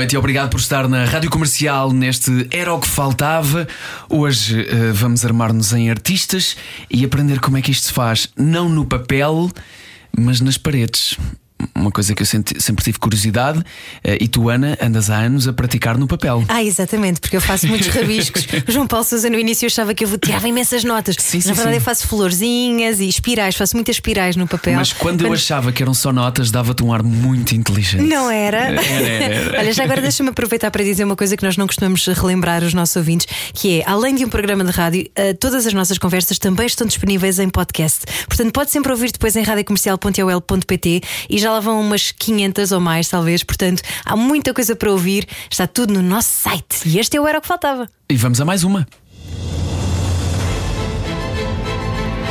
Noite e obrigado por estar na Rádio Comercial neste Era o que Faltava. Hoje eh, vamos armar-nos em artistas e aprender como é que isto se faz, não no papel, mas nas paredes. Uma coisa que eu senti- sempre tive curiosidade, eh, e tu, Ana, andas há anos a praticar no papel. Ah, exatamente, porque eu faço muitos rabiscos. O João Paulo Sousa no início achava que eu tirava imensas notas. Sim, Na sim, verdade, sim. eu faço florzinhas e espirais, faço muitas espirais no papel. Mas quando eu achava que eram só notas, dava-te um ar muito inteligente. Não era. Era, era, era. Olha, já agora deixa-me aproveitar para dizer uma coisa que nós não costumamos relembrar os nossos ouvintes, que é, além de um programa de rádio, eh, todas as nossas conversas também estão disponíveis em podcast. Portanto, pode sempre ouvir depois em radiocomercial.ol.pt e já lá vão umas 500 ou mais, talvez. Portanto, há muita coisa para ouvir, está tudo no nosso site. E este eu era o que faltava. E vamos a mais uma.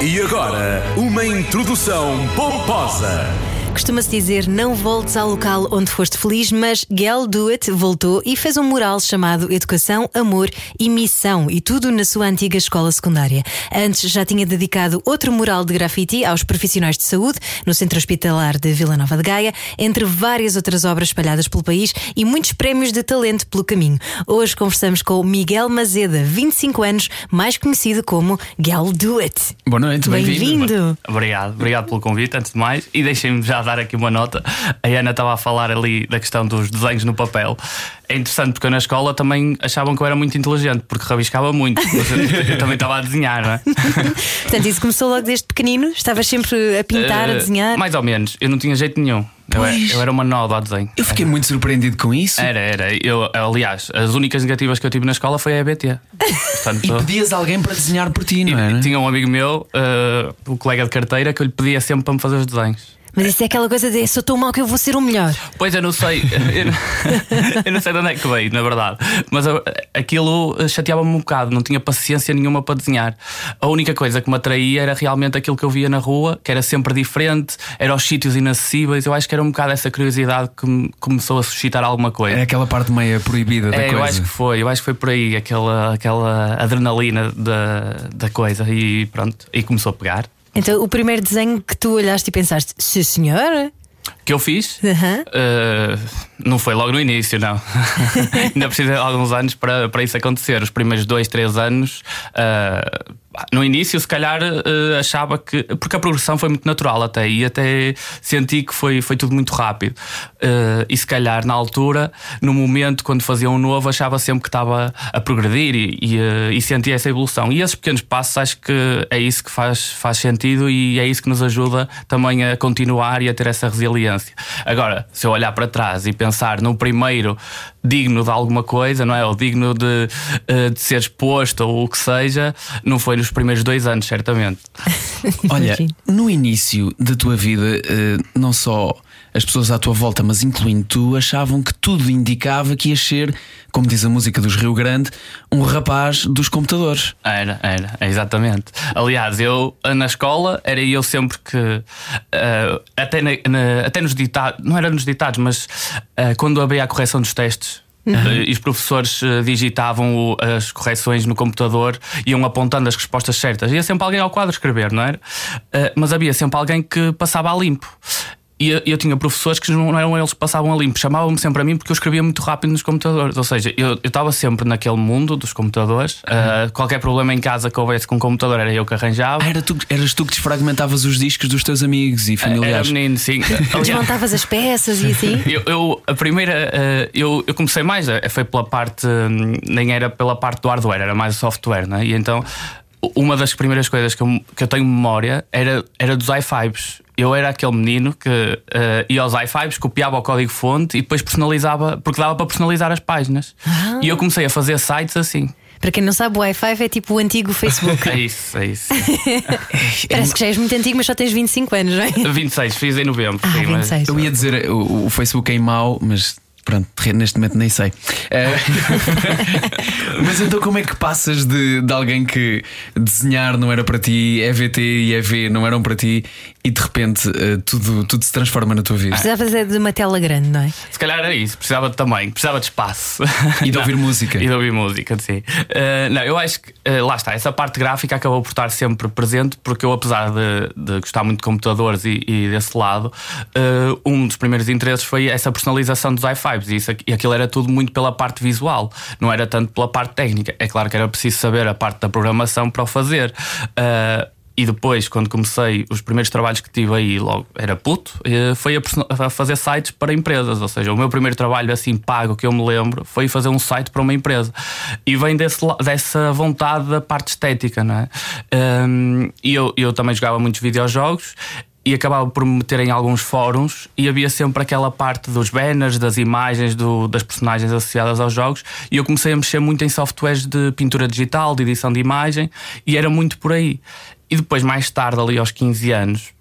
E agora, uma introdução pomposa. Costuma-se dizer não voltes ao local onde foste feliz, mas Gel Do It voltou e fez um mural chamado Educação, Amor e Missão, e tudo na sua antiga escola secundária. Antes já tinha dedicado outro mural de grafite aos profissionais de saúde no Centro Hospitalar de Vila Nova de Gaia, entre várias outras obras espalhadas pelo país e muitos prémios de talento pelo caminho. Hoje conversamos com Miguel Mazeda, 25 anos, mais conhecido como Gel Do It. Boa noite, bem-vindo. Bem-vindo! Obrigado, obrigado pelo convite, antes de mais. E deixem-me já dar aqui uma nota. A Ana estava a falar ali da questão dos desenhos no papel. É interessante porque eu na escola também achavam que eu era muito inteligente, porque rabiscava muito. Mas eu, também estava a desenhar, não é? Portanto, isso começou logo desde pequenino? Estavas sempre a pintar, a Eh, desenhar? Mais ou menos, eu não tinha jeito nenhum. Eu, era- eu era uma nódoa ao desenho. Eu fiquei muito surpreendido com isso. Era, era. Eu, aliás, as únicas negativas que eu tive na escola foi a EBT. Portanto, E pedias alguém para desenhar por ti, não é? tinha um amigo meu, o colega de carteira, que eu lhe pedia sempre para me fazer os desenhos. Mas isso é aquela coisa de sou tão mau que eu vou ser o melhor. Pois eu não sei, eu não, eu não sei de onde é que veio, na verdade. Mas eu- aquilo chateava-me um bocado, não tinha paciência nenhuma para desenhar. A única coisa que me atraía era realmente aquilo que eu via na rua, que era sempre diferente, era os sítios inacessíveis. Eu acho que era um bocado essa curiosidade que me começou a suscitar alguma coisa. É aquela parte meia proibida da É, coisa. eu acho que foi, eu acho que foi por aí aquela, aquela adrenalina da, da coisa e pronto, e começou a pegar. Então, o primeiro desenho que tu olhaste e pensaste, sim senhor, que eu fiz eh, não foi logo no início, não. Ainda precisei de alguns anos para, para isso acontecer. Os primeiros dois, três anos. eh, no início, se calhar, eh, achava que. Porque a progressão foi muito natural até, e até senti que foi, foi tudo muito rápido. Eh, e se calhar, na altura, no momento, quando fazia um novo, achava sempre que estava a progredir e, e, eh, e sentia essa evolução. E esses pequenos passos, acho que é isso que faz, faz sentido e é isso que nos ajuda também a continuar e a ter essa resiliência. Agora, se eu olhar para trás e pensar no primeiro digno de alguma coisa, não é? Ou digno de, eh, de ser exposto ou o que seja, não foi nos primeiros dois anos, certamente. Olha, no início da tua vida, eh, não só as pessoas à tua volta, mas incluindo tu, achavam que tudo indicava que ias ser, como diz a música dos Rio Grande, um rapaz dos computadores. Era, era, exatamente. Aliás, eu na escola era eu sempre que eh, até, na- na- até nos ditados, não era nos ditados, mas eh, quando havia a correção dos testes. eh, E os professores digitavam as correções no computador iam apontando as respostas certas. Ia sempre alguém ao quadro escrever, não era? Mas havia sempre alguém que passava a limpo. E eu, eu tinha professores que não eram eles que passavam a limpo, chamavam-me sempre a mim porque eu escrevia muito rápido nos computadores. Ou seja, eu eu estava sempre naquele mundo dos computadores. Uh, qualquer problema em casa que houvesse com o computador era eu que arranjava. Ah, era tu, eras tu que desfragmentavas os discos dos teus amigos e Era familiares. menino, sim. Desmontavas as peças e assim. eu, eu- a primeira, uh, eu, eu comecei mais, foi pela parte, hum, nem era pela parte do hardware, era mais o software, né? E então, uma das primeiras coisas que eu, que eu tenho memória era, era dos i5s. Eu era aquele menino que uh, ia aos i5s, copiava o código-fonte e depois personalizava, porque dava para personalizar as páginas. E eu comecei a fazer sites assim. Para quem não sabe, o Wi-Fi é tipo o antigo Facebook. É isso, é isso. Parece que já és muito antigo, mas só tens 25 anos, não é? 26, fiz em novembro. Ah, sim, mas- 26. Eu ia dizer o, o Facebook é mau, mas pronto, neste momento nem sei. Eh, mas então, como é que passas de, de alguém que desenhar não era para ti, EVT e EV não eram para ti e de repente eh, tudo, tudo se transforma na tua vida? Precisavas é de uma tela grande, não é? Se calhar era isso, precisava de tamanho, precisava de espaço. E de ouvir música. E de ouvir música, sim. Uh, não, eu acho que uh, lá está, essa parte gráfica acabou por estar sempre presente, porque eu, apesar de, de gostar muito de computadores e, e desse lado, uh, um dos primeiros interesses foi essa personalização dos i5s e, isso, e aquilo era tudo muito pela parte visual, não era tanto pela parte técnica. É claro que era preciso saber a parte da programação para o fazer. Uh, e depois, quando comecei, os primeiros trabalhos que tive aí, logo era puto, foi a, a fazer sites para empresas. Ou seja, o meu primeiro trabalho assim pago que eu me lembro foi fazer um site para uma empresa. E vem desse, dessa vontade da parte estética, não é? Hum, E eu, eu também jogava muitos videojogos. E acabava por me meter em alguns fóruns e havia sempre aquela parte dos banners, das imagens, do- das personagens associadas aos jogos. E eu comecei a mexer muito em softwares de pintura digital, de edição de imagem, e era muito por aí. E depois, mais tarde, ali aos 15 anos,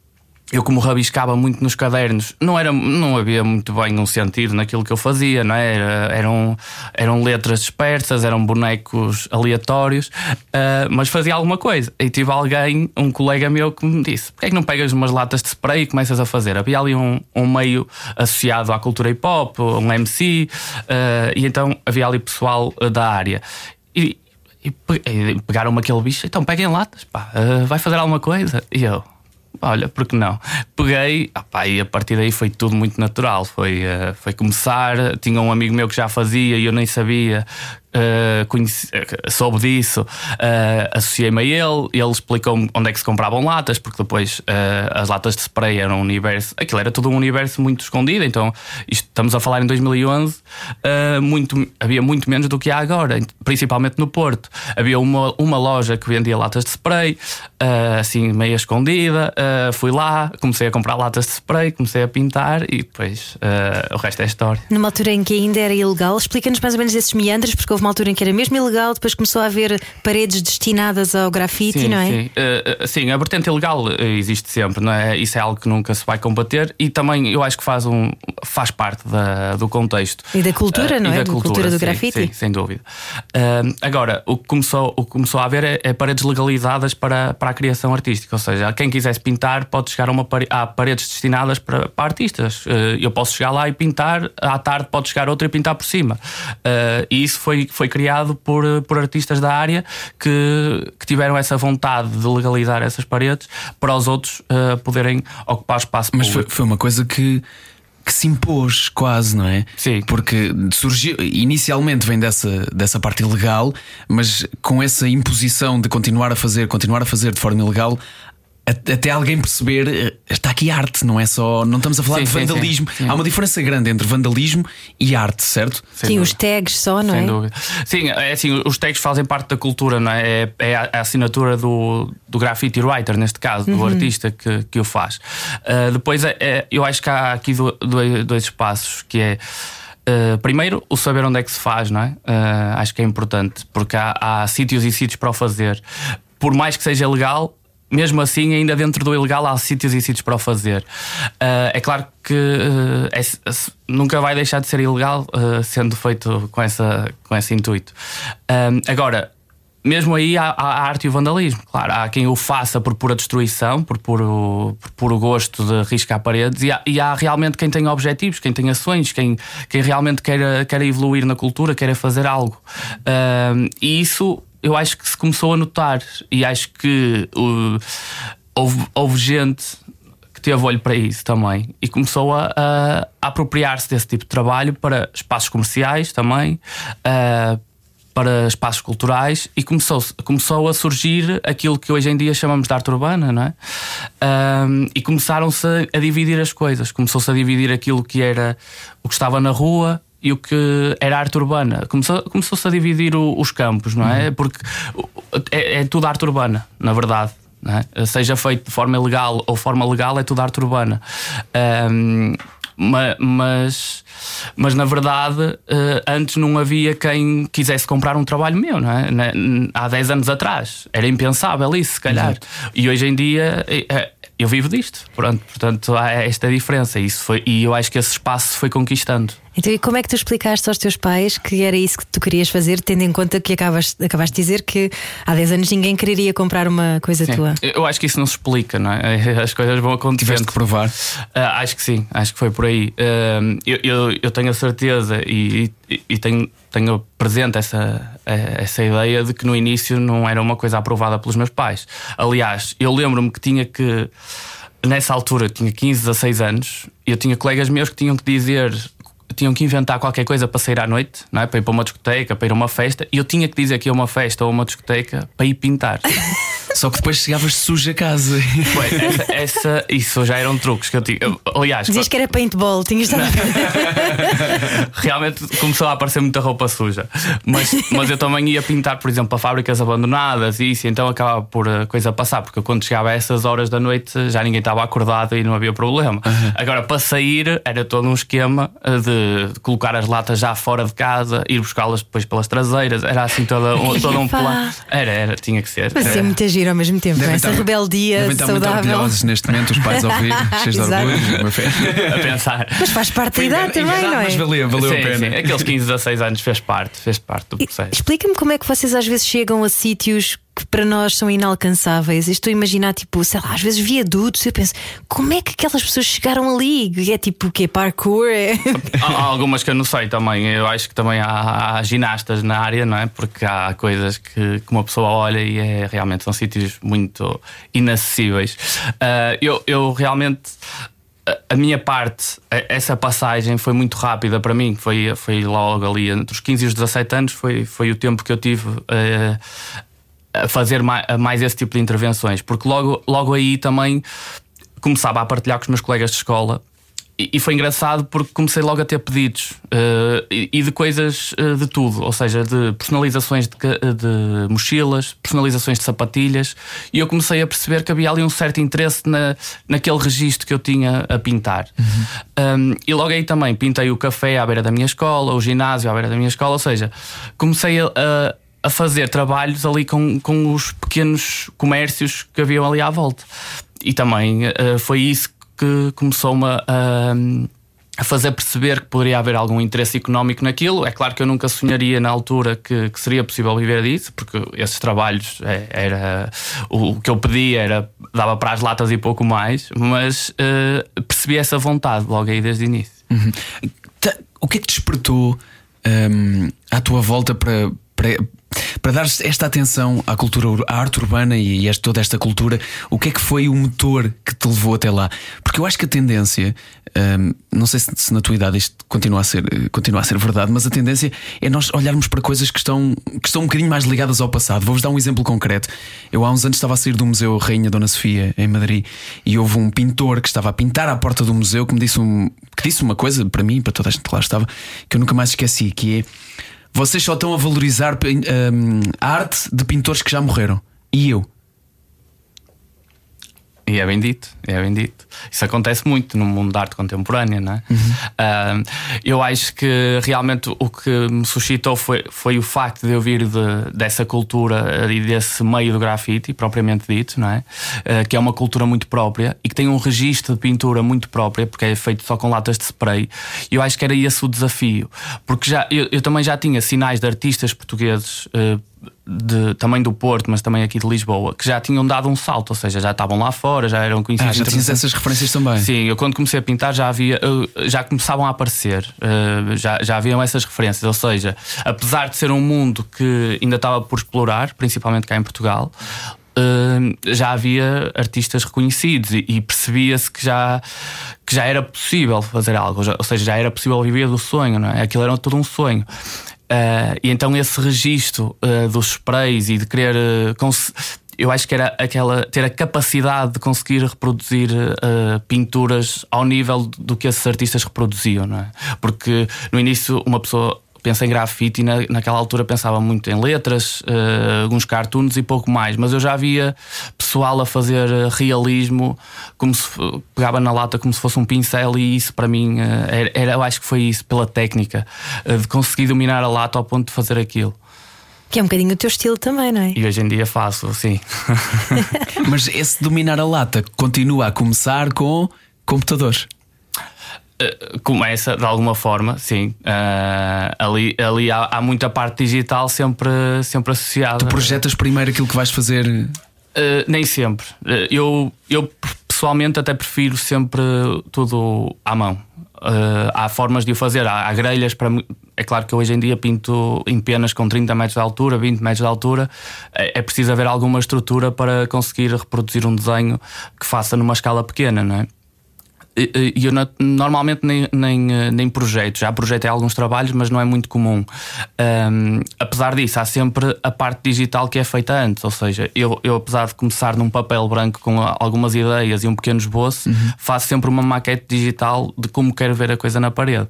eu como rabiscava muito nos cadernos, não, era, não havia muito bem um sentido naquilo que eu fazia, não é? Era- eram, eram letras dispersas, eram bonecos aleatórios, ah, mas fazia alguma coisa. E tive alguém, um colega meu, que me disse: porquê é que não pegas umas latas de spray e começas a fazer? Havia ali um, um meio associado à cultura hip hop, um MC, ah, e então havia ali pessoal ah, da área. E, e pe- pegaram-me aquele bicho, então peguem latas, pá, ah, vai fazer alguma coisa? E eu, olha, porque não? Peguei, ah, pá, e a partir daí foi tudo muito natural. Foi, ah, foi começar. Tinha um amigo meu que já fazia e eu nem sabia. Ah, conheci- soube disso, ah, associei-me a ele, ele explicou-me onde é que se compravam latas, porque depois ah, as latas de spray eram um universo, aquilo era tudo um universo muito escondido. Então, isto, estamos a falar em 2011, ah, muito, havia muito menos do que há agora, principalmente no Porto. Havia uma, uma loja que vendia latas de spray, assim, meia escondida. fui lá, comecei a comprar latas de spray, comecei a pintar e depois o resto é história. Numa altura em que ainda era ilegal, explica-nos mais ou menos esses meandros, porque houve uma altura em que era mesmo ilegal, depois começou a haver paredes destinadas ao grafite, Sim, não é? sim. Uh, sim, a vertente ilegal uh, existe sempre, não é? Isso é algo que nunca se vai combater e também eu acho que faz, um, faz parte da- do contexto. E da cultura, Uh, não é? da Da cultura do sim, grafite. Sim, sem dúvida. Uh, agora, o que começou, o que começou a haver é, é paredes legalizadas para, para a criação artística, ou seja, quem quisesse pintar pode chegar a uma pare há paredes destinadas para, para artistas. Eu posso chegar lá e pintar, à tarde pode chegar outra e pintar por cima. E isso foi, foi criado por, por artistas da área que, que tiveram essa vontade de legalizar essas paredes para os outros uh, poderem ocupar espaço Mas foi, público. foi uma coisa que, que se impôs quase, não é? Sim. Porque surgiu, inicialmente vem dessa, dessa parte ilegal, mas com essa imposição de continuar a fazer, continuar a fazer de forma ilegal. Até alguém perceber, eh, está aqui arte, não é só. Não estamos a falar Sim, de vandalismo. sim, sim. Há uma diferença grande entre vandalismo e arte, certo? Sem Sim, dúvida. os tags só, não Sem é? dúvida. Sim, é assim, os tags fazem parte da cultura, não é? É, é a, assinatura do, do graffiti writer, neste caso, do artista que, que o faz. Ah, depois, é, é- eu acho que há aqui do- dois, dois espaços que é. ah, primeiro, o saber onde é que se faz, não é? Ah, acho que é importante, porque há, há sítios e sítios para o fazer. Por mais que seja legal, mesmo assim, ainda dentro do ilegal, há sítios e sítios para o fazer. Ah, é claro que ah, é- nunca vai deixar de ser ilegal ah, sendo feito com, essa, com esse intuito. Agora, mesmo aí há, há arte e o vandalismo. Claro, há quem o faça por pura destruição, por puro, por puro gosto de riscar paredes, e há, e há realmente quem tem objetivos, quem tem ações, quem, quem realmente queira, queira evoluir na cultura, queira fazer algo. E isso eu acho que se começou a notar, e acho que uh, houve, houve gente que teve olho para isso também e começou a, a- a apropriar-se desse tipo de trabalho para espaços comerciais também, ah, para espaços culturais e começou, começou a surgir aquilo que hoje em dia chamamos de arte urbana, não é? Ahm, e começaram-se a dividir as coisas, começou-se a dividir aquilo que era o que estava na rua. E o que era arte urbana começou- começou-se a dividir o- os campos, não é? Porque o- é, é tudo arte urbana, na verdade é? seja feito de forma ilegal ou forma legal, é tudo arte urbana. Ma- mas, mas na verdade, eh, antes não havia quem quisesse comprar um trabalho meu, não é? Há 10 anos atrás era impensável isso, se calhar. E hoje em dia. Eu vivo disto. Pronto, portanto, há esta diferença. Isso foi, e eu acho que esse espaço se foi conquistando. Então, e como é que tu explicaste aos teus pais que era isso que tu querias fazer, tendo em conta que acabas, acabaste de dizer que há 10 anos ninguém quereria comprar uma coisa Sim. tua? Eu acho que isso não se explica, não é? As coisas vão acontecendo. Tiveste que provar. Ah, acho que sim, acho que foi por aí. Ah, eu, eu, eu tenho a certeza e, e, e tenho, tenho presente essa, essa ideia de que no início não era uma coisa aprovada pelos meus pais. Aliás, eu lembro-me que tinha que. Nessa altura, eu tinha 15, 16 anos, e eu tinha colegas meus que tinham que dizer tinham que inventar qualquer coisa para sair à noite, não é? para ir para uma discoteca, para ir a uma festa, e eu tinha que dizer que ia a uma festa ou a uma discoteca para ir pintar. Só que depois chegavas sujo a casa. Pois, essa, essa- isso já eram truques que eu tinha. Eu, Aliás, Dizias que era paintball, tinhas estado realmente começou a aparecer muita roupa suja. Mas, mas eu também ia pintar, por exemplo, para fábricas abandonadas e isso, então acabava por a coisa passar, porque quando chegava a essas horas da noite já ninguém estava acordado e não havia problema. Agora, para sair, era todo um esquema de, de colocar as latas já fora de casa, ir buscá-las depois pelas traseiras, era assim toda, um- todo um plano. Era, era, tinha que ser. Mas é Era- muito giro ao mesmo tempo, Devem essa estar- rebeldia Devem muito saudável. orgulhosos neste momento, os pais a ouvir, cheios de orgulho. A pensar. Mas faz parte da idade também, não é? Mas valeu, valeu sim, a pena. sim, aqueles 15, 16 anos fez parte, fez parte do processo. Explica-me como é que vocês às vezes chegam a sítios que para nós são inalcançáveis. Eu Estou a imaginar, tipo, sei lá, às vezes viadutos. Eu penso, como é que aquelas pessoas chegaram ali? É tipo o quê? Parkour? É... Há algumas que eu não sei também. Eu acho que também há, há ginastas na área, não é? Porque há coisas que, que uma pessoa olha e é, realmente são sítios muito inacessíveis. Ah, eu, eu realmente. a- minha parte, essa passagem foi muito rápida para mim. Foi, foi logo ali entre os 15 e os 17 anos. Foi, foi o tempo que eu tive eh, a fazer mais, mais esse tipo de intervenções. Porque logo, logo aí também começava a partilhar com os meus colegas de escola. E e foi engraçado porque comecei logo a ter pedidos eh, e e de coisas eh, de tudo, ou seja, de personalizações de, de mochilas, personalizações de sapatilhas, e eu comecei a perceber que havia ali um certo interesse na, naquele registro que eu tinha a pintar. Um, e logo aí também pintei o café à beira da minha escola, o ginásio à beira da minha escola, ou seja, comecei a, a- a fazer trabalhos ali com, com os pequenos comércios que haviam ali à volta. E também eh, foi isso que começou-me a, a fazer perceber que poderia haver algum interesse económico naquilo. É claro que eu nunca sonharia na altura que, que seria possível viver disso, porque esses trabalhos é, era o, o que eu pedia era dava para as latas e pouco mais, mas eh, percebi essa vontade logo aí desde o início. Ta- O que é que despertou hum, à tua volta para, para, para dar esta atenção à cultura, ur- à arte urbana e, esta- toda esta cultura? O que é que foi o motor que te levou até lá? Porque eu acho que a tendência, hum, não sei se, se na tua idade isto continua a, ser, continua a ser verdade, mas a tendência é nós olharmos para coisas que estão, que estão um bocadinho mais ligadas ao passado. Vou-vos dar um exemplo concreto. Eu há uns anos estava a sair do Museu Rainha Dona Sofia, em Madrid, e houve um pintor que estava a pintar à porta do museu que me disse, um, que disse uma coisa para mim, para toda a gente que lá estava, que eu nunca mais esqueci, que é vocês só estão a valorizar pin- hum, a arte de pintores que já morreram. E eu. E é bem dito, é bem dito. Isso acontece muito no mundo da arte contemporânea, não é? Ah, eu acho que realmente o que me suscitou foi, foi o facto de eu vir de- dessa cultura e desse meio do grafite, propriamente dito, não é? Ah, que é uma cultura muito própria e que tem um registro de pintura muito própria, porque é feito só com latas de spray. E eu acho que era esse o desafio, porque já, eu, eu também já tinha sinais de artistas portugueses. ah, de- também do Porto, mas também aqui de Lisboa, que já tinham dado um salto, ou seja, já estavam lá fora, já eram Ah, conhecidos. já tinhas essas referências também. Sim, eu quando comecei a pintar já havia, eh, já começavam a aparecer, eh, já, já haviam essas referências. Ou seja, apesar de ser um mundo que ainda estava por explorar, principalmente cá em Portugal, eh, já havia artistas reconhecidos e, percebia-se que já, que já era possível fazer algo, ou seja, já era possível viver do sonho, não é? Aquilo era todo um sonho. Eh, e então esse registro eh, dos sprays e de querer cons- eu acho que era aquela ter a capacidade de conseguir reproduzir pinturas ao nível do que esses artistas reproduziam, não é? Porque no início uma pessoa pensa em grafite e na, naquela altura pensava muito em letras, eh, alguns cartoons e pouco mais, mas eu já via pessoal a fazer eh, realismo como se pegava na lata como se fosse um pincel e isso para mim eh, era, era- eu acho que foi isso pela técnica eh, de conseguir dominar a lata ao ponto de fazer aquilo. Que é um bocadinho o teu estilo também, não é? E hoje em dia faço, sim. Mas esse dominar a lata continua a começar com computadores. Uh, começa de alguma forma, sim. Uh, ali ali há, há, muita parte digital sempre, sempre associada. Tu projetas primeiro aquilo que vais fazer? Uh, nem sempre. eu, eu pessoalmente até prefiro sempre tudo à mão. há formas de o fazer, há, há grelhas para. É claro que hoje em dia pinto em penas com 30 metros de altura, 20 metros de altura. É, é preciso haver alguma estrutura para conseguir reproduzir um desenho que faça numa escala pequena, não é? E eu normalmente nem, nem, eh, nem projeto, já projetei alguns trabalhos, mas não é muito comum. Um, apesar disso, há sempre a parte digital que é feita antes, ou seja, eu, eu apesar de começar num papel branco com algumas ideias e um pequeno esboço, uhum. faço sempre uma maquete digital de como quero ver a coisa na parede.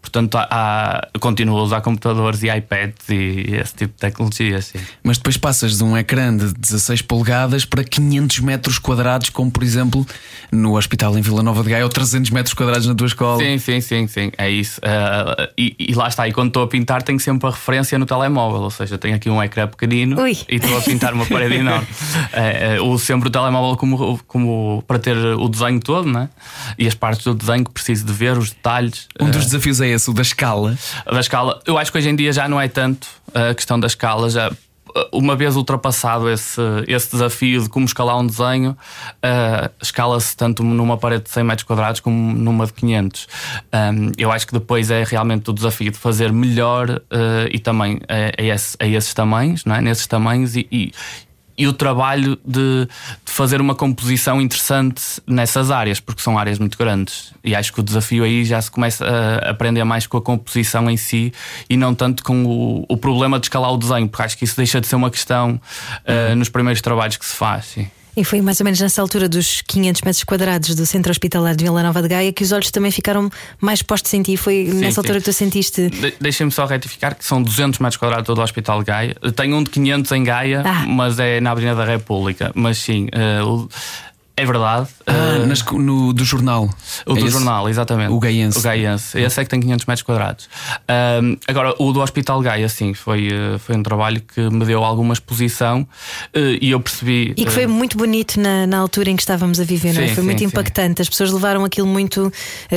Portanto, há, há, continuo a usar computadores e iPads e esse tipo de tecnologia. Sim. Mas depois passas de um ecrã de 16 polegadas para 500 metros quadrados, como por exemplo no Hospital em Vila Nova de Gaia 300 metros quadrados na tua escola. Sim, sim, sim, sim. É isso. Uh, e, e, lá está. E quando estou a pintar, tenho sempre a referência no telemóvel. Ou seja, tenho aqui um ecrã pequenino Ui. e estou a pintar uma parede enorme. Uh, uso sempre o telemóvel como, como para ter o desenho todo, né? E as partes do desenho que preciso de ver, os detalhes. Um dos desafios é esse, o da escala. Da escala. Eu acho que hoje em dia já não é tanto a questão da escala. Já uma vez ultrapassado esse, esse desafio de como escalar um desenho, uh, escala-se tanto numa parede de 100 metros quadrados como numa de 500. Um, eu acho que depois é realmente o desafio de fazer melhor uh, e também a, a, esse, a, esses tamanhos, não é? nesses tamanhos e, e e o trabalho de, de, fazer uma composição interessante nessas áreas, porque são áreas muito grandes. E acho que o desafio aí já se começa a aprender mais com a composição em si e não tanto com o, o problema de escalar o desenho, porque acho que isso deixa de ser uma questão uh, nos primeiros trabalhos que se faz. Sim. E foi mais ou menos nessa altura dos 500 metros quadrados do centro hospitalar de Vila Nova de Gaia que os olhos também ficaram mais postos em ti. Foi sim, nessa sim. altura que tu sentiste. De Deixem-me só retificar que são 200 metros quadrados todo o Hospital de Gaia. Tenho um de 500 em Gaia, ah. mas é na Avenida da República. Mas sim, uh, é verdade. Ah, uh, nas, no, do jornal. O é do esse? jornal, exatamente. O Gaiense. O Gaiense. Esse é que tem 500 metros quadrados. Uh, agora, o do Hospital Gaia, sim, foi, uh, foi um trabalho que me deu alguma exposição e eu percebi. E que foi muito bonito na, na altura em que estávamos a viver, não é? Foi sim, muito impactante. Sim. As pessoas levaram aquilo muito.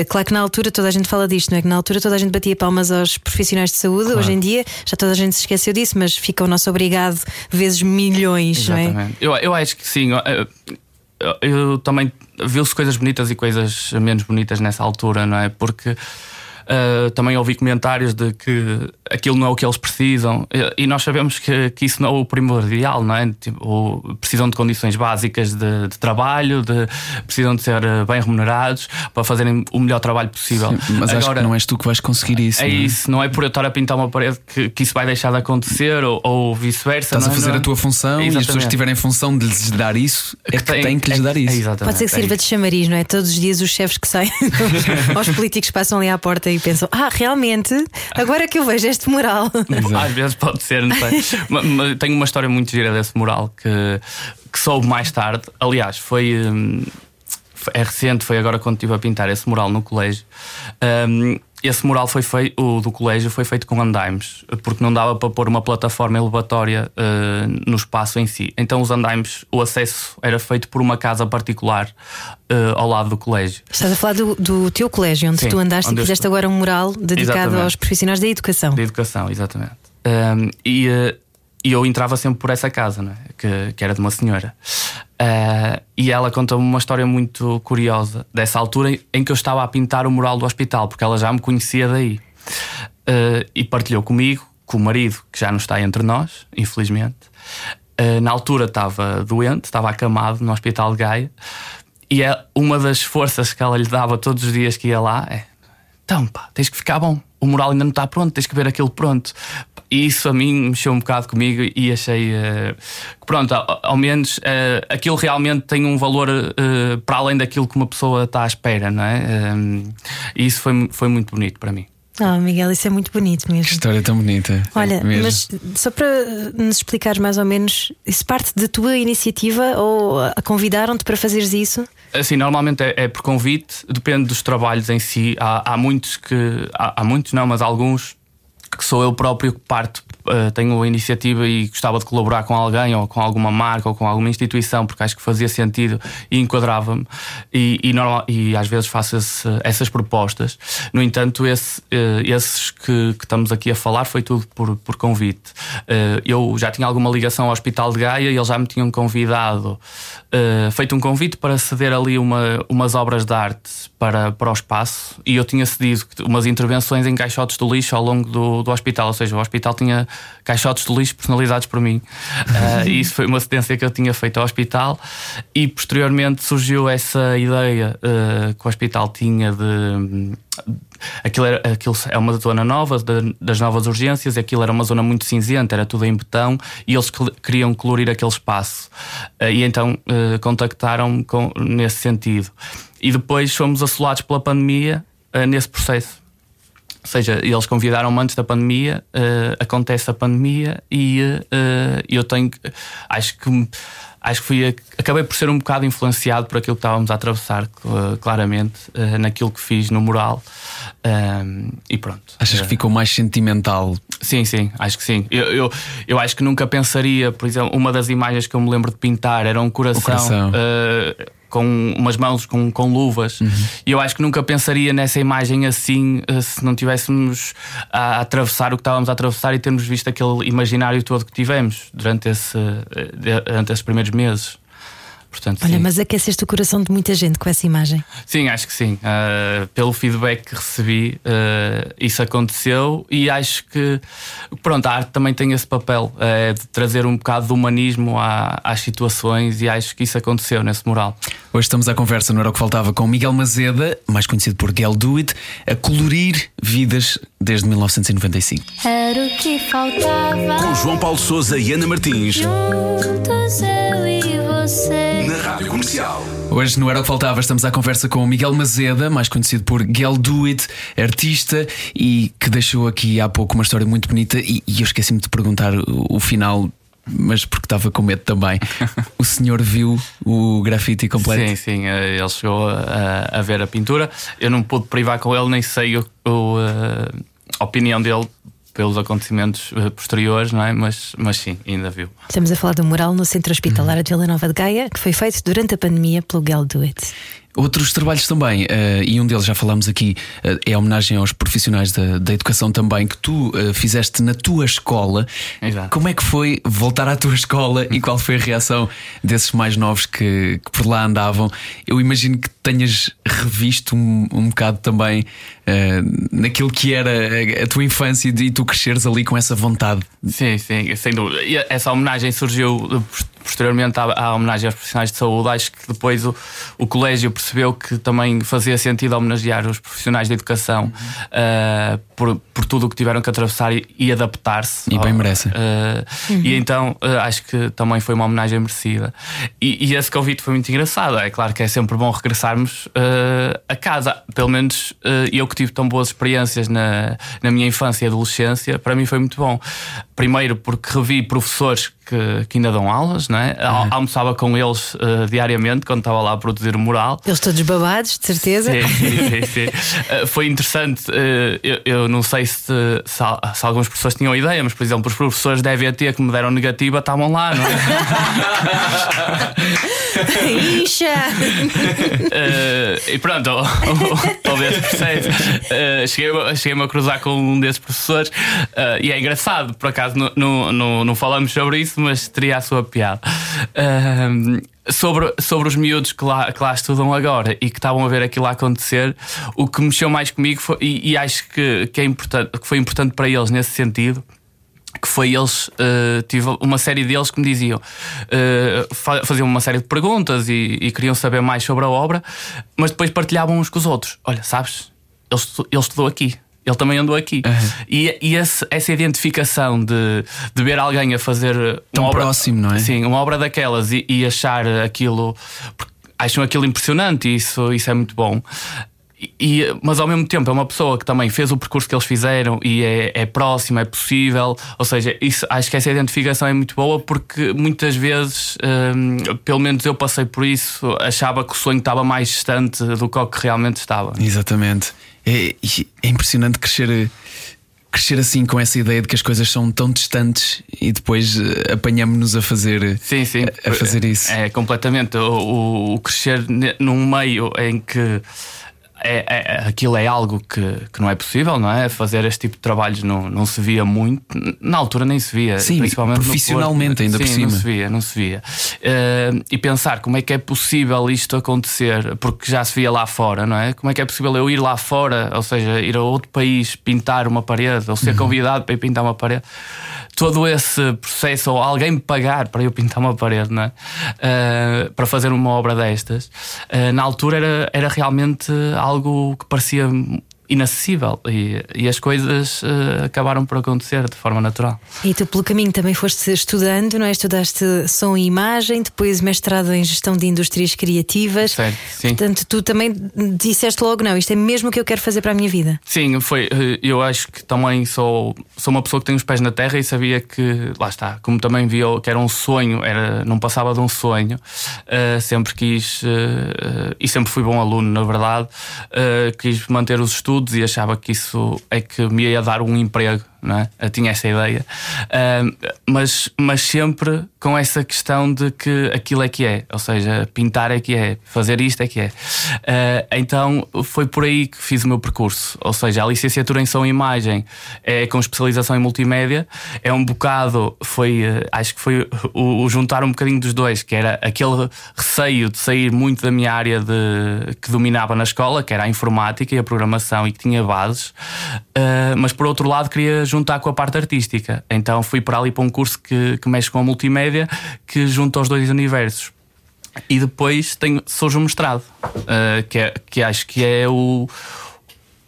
claro que na altura toda a gente fala disto, não é? Que na altura toda a gente batia palmas aos profissionais de saúde. Claro. Hoje em dia já toda a gente se esqueceu disso, mas fica o nosso obrigado vezes milhões, Exatamente. não é? Eu, eu acho que sim eu também viu-se coisas bonitas e coisas menos bonitas nessa altura, não é? Porque Uh, também ouvi comentários de que aquilo não é o que eles precisam e, nós sabemos que, que isso não é o primordial, não é? Tipo, precisam de condições básicas de, de, trabalho, de, precisam de ser eh, bem remunerados para fazerem o melhor trabalho possível. Sim, mas Agora, acho que não és tu que vais conseguir isso. É, não é? isso, não é por eu estar a pintar uma parede que, que isso vai deixar de acontecer ou, ou vice-versa. Estás a é? fazer não, a tua função e as pessoas que tiverem função de lhes dar isso é que, que têm que lhes dar isso. É, Pode ser que sirva de chamariz, não é? Todos os dias os chefes que saem, os políticos passam ali à porta e pensam: ah, realmente, agora que eu vejo este mural. Às vezes pode ser, não sei. Tenho uma história muito gira desse mural que, que soube mais tarde. Aliás, foi. Hum, é recente, foi agora quando estive a pintar esse mural no colégio. Um, esse mural foi feito, o do colégio foi feito com andaimes, porque não dava para pôr uma plataforma elevatória uh, no espaço em si. Então, os andaimes, o acesso era feito por uma casa particular uh, ao lado do colégio. Estás a falar do, do teu colégio, onde Sim, tu andaste onde e fizeste agora um mural dedicado exatamente. aos profissionais da educação. Da educação, exatamente. Um, e, uh, eu entrava sempre por essa casa, né? que, que era de uma senhora. Uh, e ela conta-me uma história muito curiosa dessa altura em que eu estava a pintar o mural do hospital, porque ela já me conhecia daí. Uh, e partilhou comigo, com o marido, que já não está entre nós, infelizmente. Uh, na altura estava doente, estava acamado no hospital de Gaia. E é uma das forças que ela lhe dava todos os dias que ia lá é: então, pá, tens que ficar bom. O mural ainda não está pronto, tens que ver aquilo pronto. E isso a mim mexeu um bocado comigo e achei uh, que, pronto, ao, ao menos uh, aquilo realmente tem um valor uh, para além daquilo que uma pessoa está à espera, não é? e isso foi, foi muito bonito para mim. Ah, oh, Miguel, isso é muito bonito mesmo. Que história tão bonita. Olha, é mas só para nos explicar mais ou menos, isso parte da tua iniciativa ou a convidaram-te para fazeres isso? Assim, normalmente é, é, por convite, depende dos trabalhos em si. Há, há muitos que. Há, há muitos, não, mas alguns que sou eu próprio que parto uh, tenho a iniciativa e gostava de colaborar com alguém ou com alguma marca ou com alguma instituição porque acho que fazia sentido e enquadrava-me e, e, normal, e às vezes faço esse, essas propostas. No entanto, esse, uh, esses que, que, estamos aqui a falar foi tudo por, por convite. Uh, eu já tinha alguma ligação ao Hospital de Gaia e eles já me tinham convidado, feito um convite para ceder ali uma, umas obras de arte para, para o espaço e eu tinha cedido umas intervenções em caixotes do lixo ao longo do, do hospital, ou seja, o hospital tinha caixotes de lixo personalizados por mim. Uh, e isso foi uma cedência que eu tinha feito ao hospital. E posteriormente surgiu essa ideia uh, que o hospital tinha de. Aquilo, era, aquilo é uma zona nova, de, das novas urgências, e aquilo era uma zona muito cinzenta, era tudo em betão, e eles queriam colorir aquele espaço. Uh, e então contactaram-me nesse sentido. E depois fomos assolados pela pandemia nesse processo. Ou seja, eles convidaram-me antes da pandemia, acontece a pandemia e eu tenho. Acho que. Acho que fui, acabei por ser um bocado influenciado por aquilo que estávamos a atravessar, claramente, uh, naquilo que fiz no mural. e pronto. Achas que ficou mais sentimental? Sim, sim, acho que sim. Eu, eu, eu, acho que nunca pensaria, por exemplo, uma das imagens que eu me lembro de pintar era um coração. coração com umas mãos com, com luvas. Uhum. E eu acho que nunca pensaria nessa imagem assim eh, se não tivéssemos a, atravessar o que estávamos a atravessar e termos visto aquele imaginário todo que tivemos durante, esse, eh, durante esses primeiros meses. Portanto, Olha, sim. mas aqueceste o coração de muita gente com essa imagem. Sim, acho que sim. Uh, pelo feedback que recebi, uh, isso aconteceu e acho que pronto, a arte também tem esse papel uh, de trazer um bocado de humanismo à, às situações e acho que isso aconteceu nesse mural. Hoje estamos à conversa, não era o que faltava, com Miguel Mazeda, mais conhecido por Gel Do It, a colorir vidas desde 1995. Era o que faltava. Com João Paulo Souza e Ana Martins. Juntos eu e você. Na Rádio Comercial. Hoje no Era o que Faltava estamos à conversa com o Miguel Mazeda, mais conhecido por Gel Do It, artista e que deixou aqui há pouco uma história muito bonita. E, e eu esqueci-me de perguntar o, o final mas porque estava com medo também. o senhor viu o grafite completo? Sim, sim, eh, ele chegou a, a, ver a pintura. Eu não pude privar com ele, nem sei o, o, eh, a opinião dele pelos acontecimentos eh, posteriores, não é? Mas, mas sim, ainda viu. Estamos a falar do mural no Centro Hospitalar uhum. de Vila Nova de Gaia, que foi feito durante a pandemia pelo Gal Do It. Outros trabalhos também, uh, e um deles já falámos aqui, uh, é a homenagem aos profissionais da, da educação também, que tu uh, fizeste na tua escola. Exato. Como é que foi voltar à tua escola e qual foi a reação desses mais novos que, que por lá andavam? Eu imagino que tenhas revisto um, um bocado também naquilo que era a, a tua infância e tu cresceres ali com essa vontade. Sim, sim, sem dúvida. E essa homenagem surgiu posteriormente à, à, homenagem aos profissionais de saúde, acho que depois o, o colégio percebeu que também fazia sentido homenagear os profissionais de educação uhum. uh, por, por tudo o que tiveram que atravessar e, e adaptar-se. E bem merece. Uh, uhum. E então uh, acho que também foi uma homenagem merecida. E, e, esse convite foi muito engraçado. É claro que é sempre bom regressarmos a casa. Pelo menos eu que tive tão boas experiências na, na minha infância e adolescência, para mim foi muito bom. Primeiro porque revi professores que, que ainda dão aulas, não é? Uhum. Almoçava com eles uh, diariamente quando estava lá a produzir o mural. Eles todos babados, de certeza. Sim, sim, sim. sim. Uh, foi interessante. Uh, eu, eu, não sei se, se, se, algumas pessoas tinham ideia, mas por exemplo, os professores da EVT que me deram negativa estavam lá, não é? Ixa! e pronto, talvez percebe. Cheguei-me cheguei a cruzar com um desses professores e é engraçado, por acaso não, não, não falamos sobre isso, mas teria a sua piada. sobre, sobre os miúdos que lá, que lá estudam agora e que estavam a ver aquilo a acontecer, o que mexeu mais comigo foi, e, e, acho que, que, é importante, que foi importante para eles nesse sentido que foi eles, uh, tive uma série deles que me diziam, uh, faziam uma série de perguntas e, e, queriam saber mais sobre a obra, mas depois partilhavam uns com os outros. Olha, sabes, ele, ele estudou aqui. Ele também andou aqui. Uhum. E, e esse, essa identificação de, de ver alguém a fazer. Tão obra, próximo, não é? Sim, uma obra daquelas e, e achar aquilo. Acham aquilo impressionante e isso, isso é muito bom. E, mas ao mesmo tempo é uma pessoa que também fez o percurso que eles fizeram e é, é próxima, é possível. Ou seja, isso, acho que essa identificação é muito boa porque muitas vezes, hum, pelo menos eu passei por isso, achava que o sonho estava mais distante do que o que realmente estava. Exatamente. É, é impressionante crescer crescer assim com essa ideia de que as coisas são tão distantes e depois eh, apanhamos-nos a fazer Sim, sim. a fazer isso. É, completamente. O, o- o crescer num meio em que é, é- aquilo é algo que, que não é possível, não é? Fazer este tipo de trabalhos não, não se via muito. Na altura nem se via. Sim, principalmente profissionalmente ainda por Sim, cima. Não se via, não se via. Eh, e pensar como é que é possível isto acontecer, porque já se via lá fora, não é? Como é que é possível eu ir lá fora, ou seja, ir a outro país pintar uma parede, ou ser Uhum. convidado para ir pintar uma parede? Todo esse processo, ou alguém me pagar para eu pintar uma parede, não é? Eh, para fazer uma obra destas, eh, na altura era, era realmente algo que parecia inacessível e, e as coisas eh, acabaram por acontecer de forma natural. E tu, pelo caminho, também foste estudando, não é? Estudaste som e imagem, depois mestrado em gestão de indústrias criativas. Certo, sim. Portanto, tu também disseste logo: não, isto é mesmo o que eu quero fazer para a minha vida. Sim, foi. eh, Eu acho que também sou, sou uma pessoa que tem os pés na terra e sabia que, lá está, como também via que era um sonho, era, não passava de um sonho. eh, sempre quis, eh, e sempre fui bom aluno, na verdade, quis manter os estudos e achava que isso é que me ia dar um emprego. Não é? Eu tinha essa ideia, Ah, mas, mas sempre com essa questão de que aquilo é que é, ou seja, pintar é que é, fazer isto é que é. Ah, então foi por aí que fiz o meu percurso, ou seja, a licenciatura em som e imagem é com especialização em multimédia, é um bocado, foi, eh, acho que foi o, o juntar um bocadinho dos dois, que era aquele receio de sair muito da minha área de, que dominava na escola, que era a informática e a programação e que tinha bases, ah, mas por outro lado queria juntar com a parte artística. Então fui para ali para um curso que, que mexe com a multimédia, que junta os dois universos. E depois tenho, surge o mestrado, ah, que, é, que acho que é o,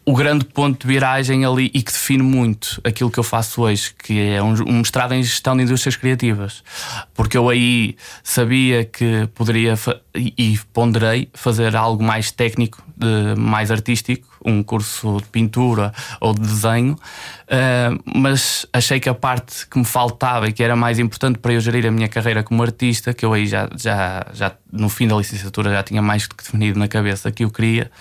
o grande ponto de viragem ali e que define muito aquilo que eu faço hoje, que é um, mestrado em gestão de indústrias criativas. Porque eu aí sabia que poderia e ponderei fazer algo mais técnico, de, mais artístico, um curso de pintura ou de desenho, ah, mas achei que a parte que me faltava e que era mais importante para eu gerir a minha carreira como artista, que eu aí já, já, já no fim da licenciatura já tinha mais que definido na cabeça que eu queria,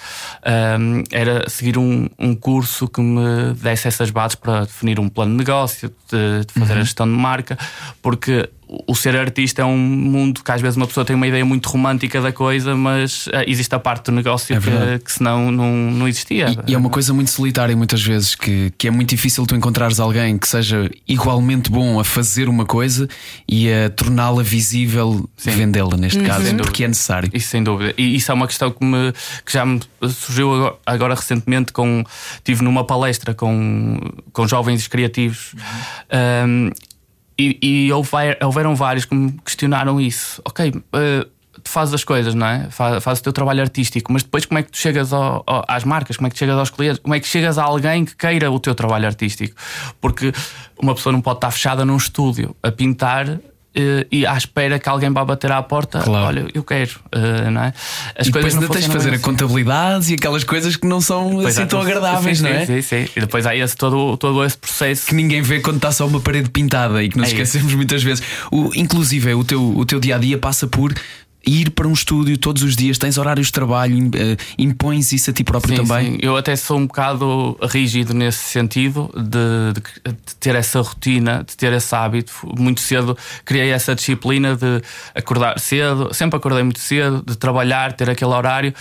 ah, era seguir um, um curso que me desse essas bases para definir um plano de negócio, de, de fazer a gestão de marca, porque o ser artista é um mundo que às vezes uma pessoa tem uma ideia muito romântica da coisa, mas ah, existe a parte do negócio É que, que senão não, não existia. E, e é uma coisa muito solitária muitas vezes que, que é muito difícil tu encontrares alguém que seja igualmente bom a fazer uma coisa e a torná-la visível, vendê-la neste caso, Sem porque é necessário. Isso sem dúvida. E isso é uma questão que, me, que já me surgiu agora, agora recentemente com tive numa palestra com, com jovens criativos um, e, e houve, houveram vários que me questionaram isso. Ok, uh, tu fazes as coisas, não é? Faz, fazes o teu trabalho artístico, mas depois como é que tu chegas ao- ao- às marcas? Como é que chegas aos clientes? Como é que chegas a alguém que queira o teu trabalho artístico? Porque uma pessoa não pode estar fechada num estúdio a pintar. Eh, E à espera que alguém vá bater à porta, Claro. olha, eu quero, eh, não é? As E depois não ainda tens de fazer a contabilidades e aquelas coisas que não são Pois assim tão agradáveis, sim, não é? Sim, sim. E depois há esse, todo, todo esse processo. Que ninguém vê quando está só uma parede pintada e que nos É isso. esquecemos muitas vezes. O, inclusive, o teu, o teu dia a dia passa por ir para um estúdio todos os dias, tens horários de trabalho, eh, impões isso a ti próprio Sim, também. sim. Eu até sou um bocado rígido nesse sentido de, de- de ter essa rotina, de ter esse hábito. Muito cedo criei essa disciplina de acordar cedo, sempre acordei muito cedo, de trabalhar, ter aquele horário.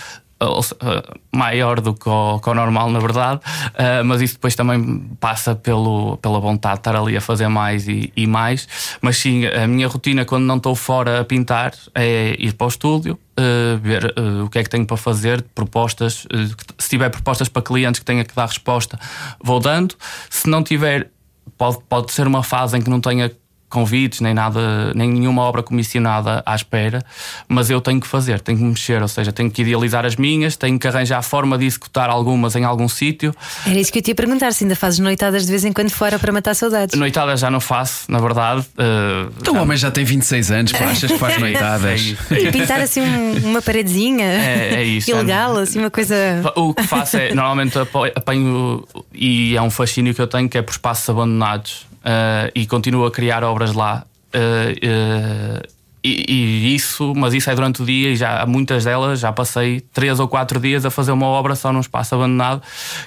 Se- uh, maior do que o, que o normal, na verdade, Uh, mas isso depois também passa pelo, pela vontade de estar ali a fazer mais e, e mais. Mas sim, a minha rotina quando não estou fora a pintar é ir para o estúdio, uh, ver uh, o que é que tenho para fazer, propostas. uh, se tiver propostas para clientes que tenha que dar resposta, vou dando. Se não tiver, pode, pode ser uma fase em que não tenha convites, nem nada, nem nenhuma obra comissionada à espera, mas eu tenho que fazer, tenho que mexer, ou seja, tenho que idealizar as minhas, tenho que arranjar a forma de executar algumas em algum sítio. Era isso que eu te ia perguntar: se ainda fazes noitadas de vez em quando fora para matar saudades. Noitada já não faço, na verdade. uh, Então o homem já tem 26 anos, pá, achas que faz noitadas? é E pintar assim um- uma paredezinha É- é isso, ilegal, assim uma coisa. O que faço é, normalmente apanho, e é um fascínio que eu tenho, que é por espaços abandonados eh, e continuo a criar obras lá. Eh, e, e isso, mas isso é durante o dia e já muitas delas já passei três ou quatro dias a fazer uma obra só num espaço abandonado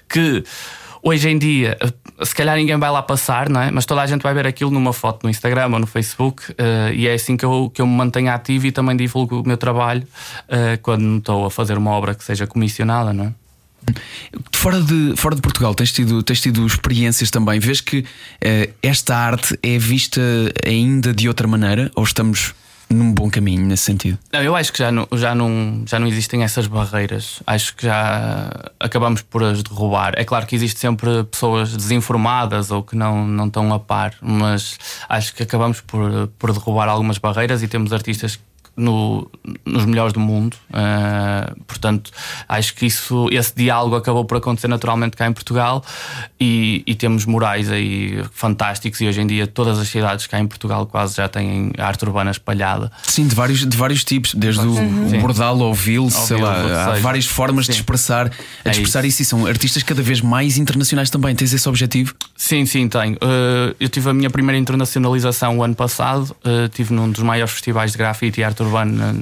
que hoje em dia se calhar ninguém vai lá passar, não é? Mas toda a gente vai ver aquilo numa foto no Instagram ou no Facebook uh, e é assim que eu, que eu me mantenho ativo e também divulgo o meu trabalho uh, quando estou a fazer uma obra que seja comissionada, não é? Fora de, fora de Portugal, tens tido, tens tido experiências também. Vês que uh, esta arte é vista ainda de outra maneira ou estamos num bom caminho nesse sentido? Não, eu acho que já não, já, não, já não existem essas barreiras. Acho que já acabamos por as derrubar. É claro que existe sempre pessoas desinformadas ou que não, não estão a par, mas acho que acabamos por, por derrubar algumas barreiras e temos artistas no, nos melhores do mundo. Uh, portanto, acho que isso, esse diálogo acabou por acontecer naturalmente cá em Portugal e, e, temos murais aí fantásticos. E hoje em dia, todas as cidades cá em Portugal quase já têm arte urbana espalhada. Sim, de vários, de vários tipos, desde uhum. o bordal ao vil, sei lá, há várias formas sim. de expressar, expressar é isso. isso. E são artistas cada vez mais internacionais também. Tens esse objetivo? Sim, sim, tenho. Uh, eu tive a minha primeira internacionalização o ano passado, uh, tive num dos maiores festivais de grafite e arte urbana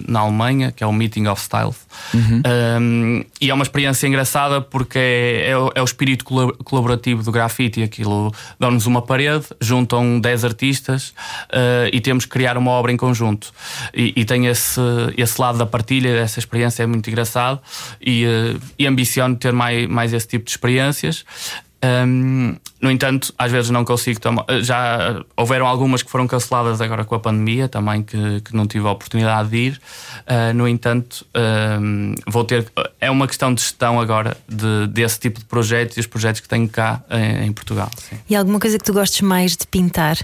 na Alemanha, que é o Meeting of Styles. Uhum. Um, e é uma experiência engraçada porque é, é, o, é o espírito colaborativo do grafite. Aquilo dão-nos uma parede, juntam 10 artistas uh, e temos que criar uma obra em conjunto. E, e, tem esse, esse lado da partilha, essa experiência é muito engraçado e, uh, e ambiciono ter mais, mais esse tipo de experiências. Um, no entanto, às vezes não consigo tomar. Já houveram algumas que foram canceladas agora com a pandemia, também que, que não tive a oportunidade de ir. Uh, no entanto, um, vou ter. É uma questão de gestão agora de, desse tipo de projetos e os projetos que tenho cá em, em Portugal. Sim. E alguma coisa que tu gostes mais de pintar?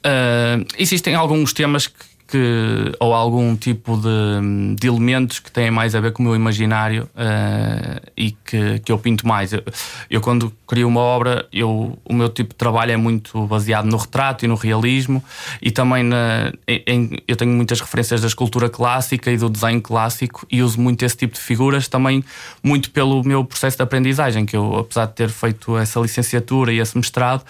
Uh, existem alguns temas que que, ou algum tipo de, de, elementos que têm mais a ver com o meu imaginário uh, e que, que eu pinto mais. Eu, eu, quando crio uma obra, eu, o meu tipo de trabalho é muito baseado no retrato e no realismo e também na, em, eu tenho muitas referências da escultura clássica e do desenho clássico e uso muito esse tipo de figuras também muito pelo meu processo de aprendizagem, que eu, apesar de ter feito essa licenciatura e esse mestrado,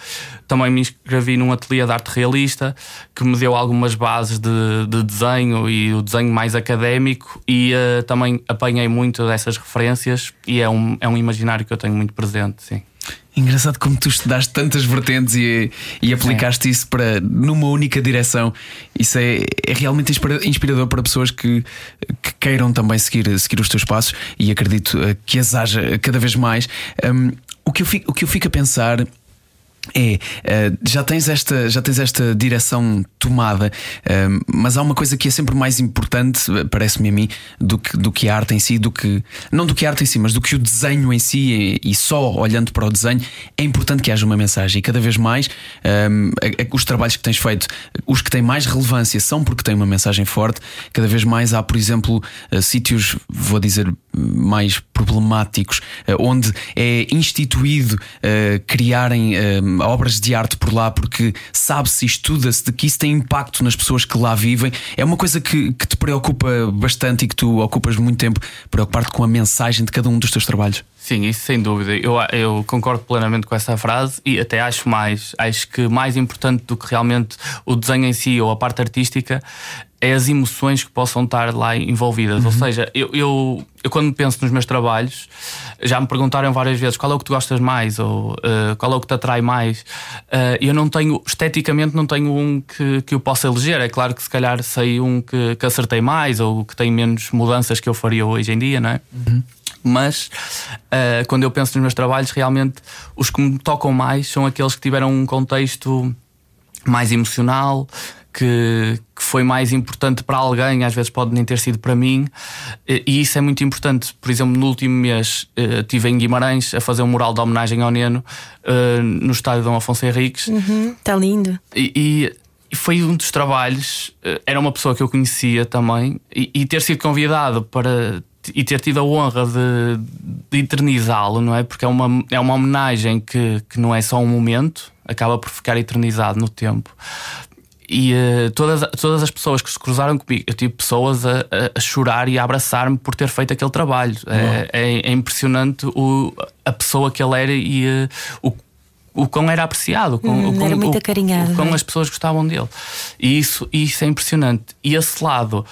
também me inscrevi num ateliê de arte realista que me deu algumas bases de de, desenho e o desenho mais académico e uh, também apanhei muito dessas referências e é um, é um imaginário que eu tenho muito presente, sim. Engraçado como tu estudaste tantas vertentes e, e aplicaste isso para numa única direção. Isso é, é realmente inspirador para pessoas que, que queiram também seguir, seguir os teus passos e acredito eh, que as haja cada vez mais. Um, o, que eu fico, o que eu fico a pensar é, uh, já, tens esta, já tens esta direção tomada, uh, mas há uma coisa que é sempre mais importante, parece-me a mim, do que, do que a arte em si, do que. Não do que a arte em si, mas do que o desenho em si, e, só olhando para o desenho, é importante que haja uma mensagem. E cada vez mais os trabalhos que tens feito, os que têm mais relevância, são porque têm uma mensagem forte. Cada vez mais há, por exemplo, sítios, vou dizer, mais problemáticos, onde é instituído criarem obras de arte por lá porque sabe-se estuda-se de que isso tem impacto nas pessoas que lá vivem. É uma coisa que, que te preocupa bastante e que tu ocupas muito tempo, preocupar-te com a mensagem de cada um dos teus trabalhos. Sim, isso sem dúvida. Eu, eu concordo plenamente com essa frase e até acho mais. Acho que mais importante do que realmente o desenho em si ou a parte artística é as emoções que possam estar lá envolvidas. Uhum. Ou seja, eu, eu, eu, quando penso nos meus trabalhos, já me perguntaram várias vezes qual é o que tu gostas mais ou uh, qual é o que te atrai mais. Uh, eu não tenho, esteticamente, não tenho um que, que eu possa eleger. É claro que se calhar sei um que, que acertei mais ou que tem menos mudanças que eu faria hoje em dia, não é? Uhum. Mas uh, quando eu penso nos meus trabalhos, realmente os que me tocam mais são aqueles que tiveram um contexto mais emocional, que, que, foi mais importante para alguém, às vezes pode nem ter sido para mim, e isso é muito importante. Por exemplo, no último mês eh, estive em Guimarães a fazer um mural de homenagem ao Neno uh, no estádio Dom Afonso Henriques. Está uhum, tá lindo. E, e, foi um dos trabalhos, era uma pessoa que eu conhecia também, e, e, ter sido convidado para. E ter tido a honra de, de eternizá-lo, não é? Porque é uma, é uma homenagem que, que não é só um momento, acaba por ficar eternizado no tempo. E uh, todas, todas as pessoas que se cruzaram comigo, eu tive pessoas a, a chorar e a abraçar-me por ter feito aquele trabalho. É, é, é, impressionante o, a pessoa que ele era e uh, o o quão era apreciado, o quão, hum, o quão, muito acarinhado, o quão é? as pessoas gostavam dele. E isso, isso é impressionante. E esse lado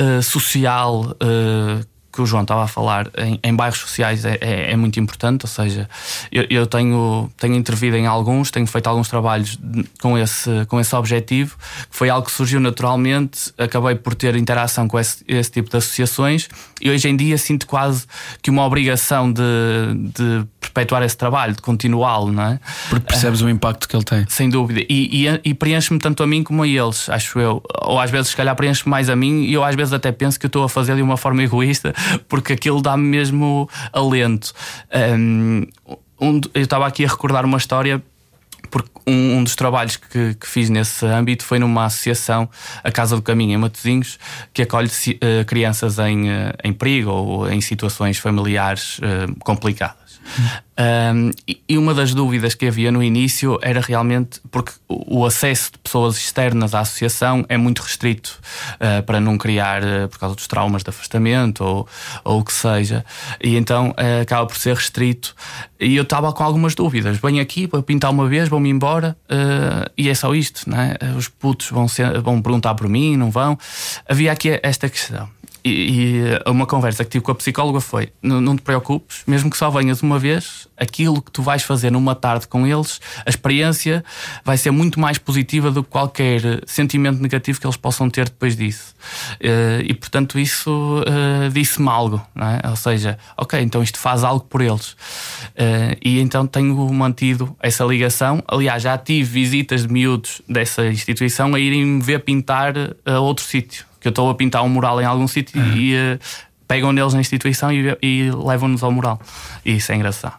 uh, social, uh, que o João estava a falar em, em bairros sociais é, é, é, muito importante, ou seja, eu, eu, tenho, tenho intervido em alguns, tenho feito alguns trabalhos com esse, com esse objetivo, que foi algo que surgiu naturalmente, acabei por ter interação com esse, esse tipo de associações e hoje em dia sinto quase que uma obrigação de, de perpetuar esse trabalho, de continuá-lo, não é? Porque percebes uh, o impacto que ele tem. Sem dúvida. E, e, e preenche-me tanto a mim como a eles, acho eu. Ou às vezes, se calhar, preenche mais a mim e eu às vezes até penso que eu estou a fazer de uma forma egoísta, porque aquilo dá-me mesmo alento. Um, um, eu estava aqui a recordar uma história porque um, um dos trabalhos que, que, fiz nesse âmbito foi numa associação, a Casa do Caminho, em Matosinhos, que acolhe uh, crianças em, uh, em perigo ou em situações familiares uh, complicadas. E uma das dúvidas que havia no início era realmente porque o acesso de pessoas externas à associação é muito restrito uh, para não criar, uh, por causa dos traumas de afastamento ou, ou o que seja, e então uh, acaba por ser restrito. E eu estava com algumas dúvidas: venho aqui para pintar uma vez, vou-me embora e é só isto, não é? Os putos vão, ser, vão perguntar por mim, não vão? Havia aqui esta questão. E, e, uma conversa que tive com a psicóloga foi: não, te preocupes, mesmo que só venhas uma vez, aquilo que tu vais fazer numa tarde com eles, a experiência vai ser muito mais positiva do que qualquer sentimento negativo que eles possam ter depois disso. Uh, e portanto, isso disse-me algo, é? ou seja, ok, então isto faz algo por eles. E então tenho mantido essa ligação. Aliás, já tive visitas de miúdos dessa instituição a irem me ver pintar a outro sítio que eu estou a pintar um mural em algum sítio uhum. e uh, pegam neles na instituição e, e levam-nos ao mural. E isso é engraçado.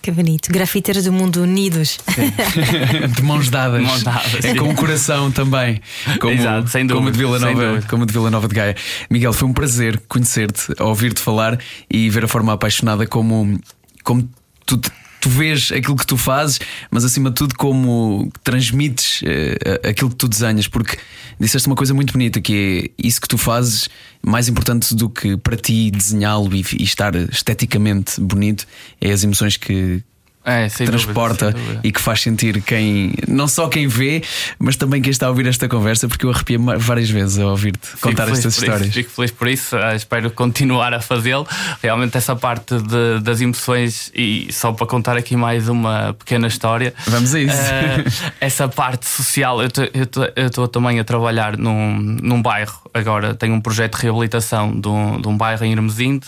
Que bonito. Grafiteiros do mundo unidos. de mãos dadas. Mãos dadas é com o coração também. Como, Exato, sem dúvida, como de Vila Nova, como de Vila Nova de Gaia. Miguel, foi um prazer conhecer-te, ouvir-te falar e ver a forma apaixonada como, como tu tu vês aquilo que tu fazes, mas acima de tudo como transmites uh, aquilo que tu desenhas, porque disseste uma coisa muito bonita que é isso que tu fazes, mais importante do que para ti desenhá-lo e, e, estar esteticamente bonito, é as emoções que, é, transporta dúvida, e que faz sentir quem, não só quem vê, mas também quem está a ouvir esta conversa, porque eu arrepiei várias vezes a ouvir-te contar estas histórias. Isso, fico feliz por isso, uh, espero continuar a fazê-lo. Realmente, essa parte de, das emoções, e só para contar aqui mais uma pequena história. Vamos a isso. Uh, essa parte social, eu estou também a trabalhar num, num bairro, agora tenho um projeto de reabilitação de um, de um bairro em Irmesinde,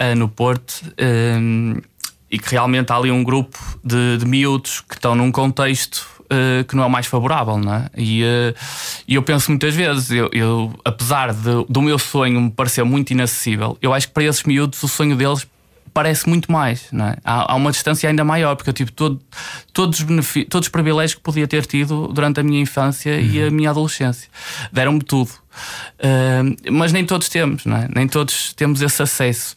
uh, no Porto e que realmente há ali um grupo de, de miúdos que estão num contexto uh, que não é o mais favorável, não é? E, uh, eu penso muitas vezes, eu, eu apesar de, do meu sonho me parecer muito inacessível, eu acho que para esses miúdos o sonho deles parece muito mais, não é? há, há, uma distância ainda maior, porque eu tive todo, todos, os todos os privilégios que podia ter tido durante a minha infância uhum. e a minha adolescência. Deram-me tudo. Uh, mas nem todos temos, não é? nem todos temos esse acesso.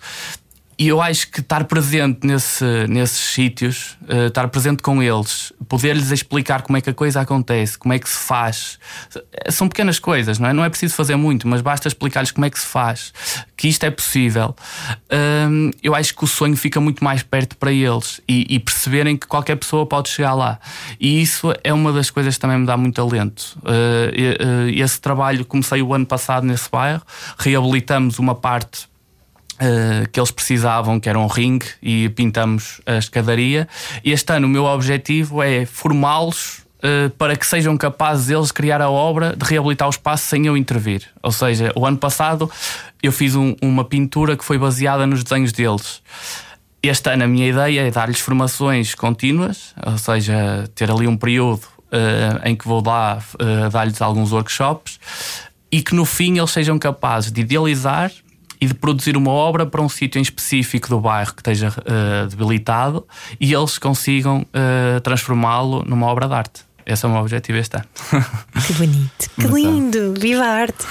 E eu acho que estar presente nesse, nesses sítios, uh, estar presente com eles, poder-lhes explicar como é que a coisa acontece, como é que se faz, são pequenas coisas, não é? Não é preciso fazer muito, mas basta explicar-lhes como é que se faz, que isto é possível. Uh, eu acho que o sonho fica muito mais perto para eles e, e, perceberem que qualquer pessoa pode chegar lá. E isso é uma das coisas que também me dá muito alento. Uh, esse trabalho comecei o ano passado nesse bairro, reabilitamos uma parte Uh, que eles precisavam, que era um ringue, e pintamos a escadaria. E este ano o meu objetivo é formá-los uh, para que sejam capazes eles criar a obra de reabilitar o espaço sem eu intervir. Ou seja, o ano passado eu fiz um, uma pintura que foi baseada nos desenhos deles. Este ano a minha ideia é dar-lhes formações contínuas, ou seja, ter ali um período uh, em que vou lá dar-lhes alguns workshops e que no fim eles sejam capazes de idealizar e de produzir uma obra para um sítio em específico do bairro que esteja uh, debilitado e eles consigam uh, transformá-lo numa obra de arte. Esse é o meu objetivo este ano. Que bonito, que lindo, viva a arte.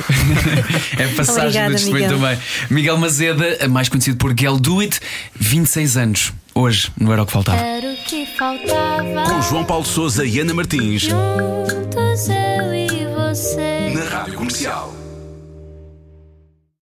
é passagem Obrigada, do Miguel. também. Miguel Mazeda, mais conhecido por Girl Do It, 26 anos. Hoje, não era o que faltava. Era o que faltava. Com João Paulo Souza e Ana Martins. Juntos eu e você. Na Rádio Comercial.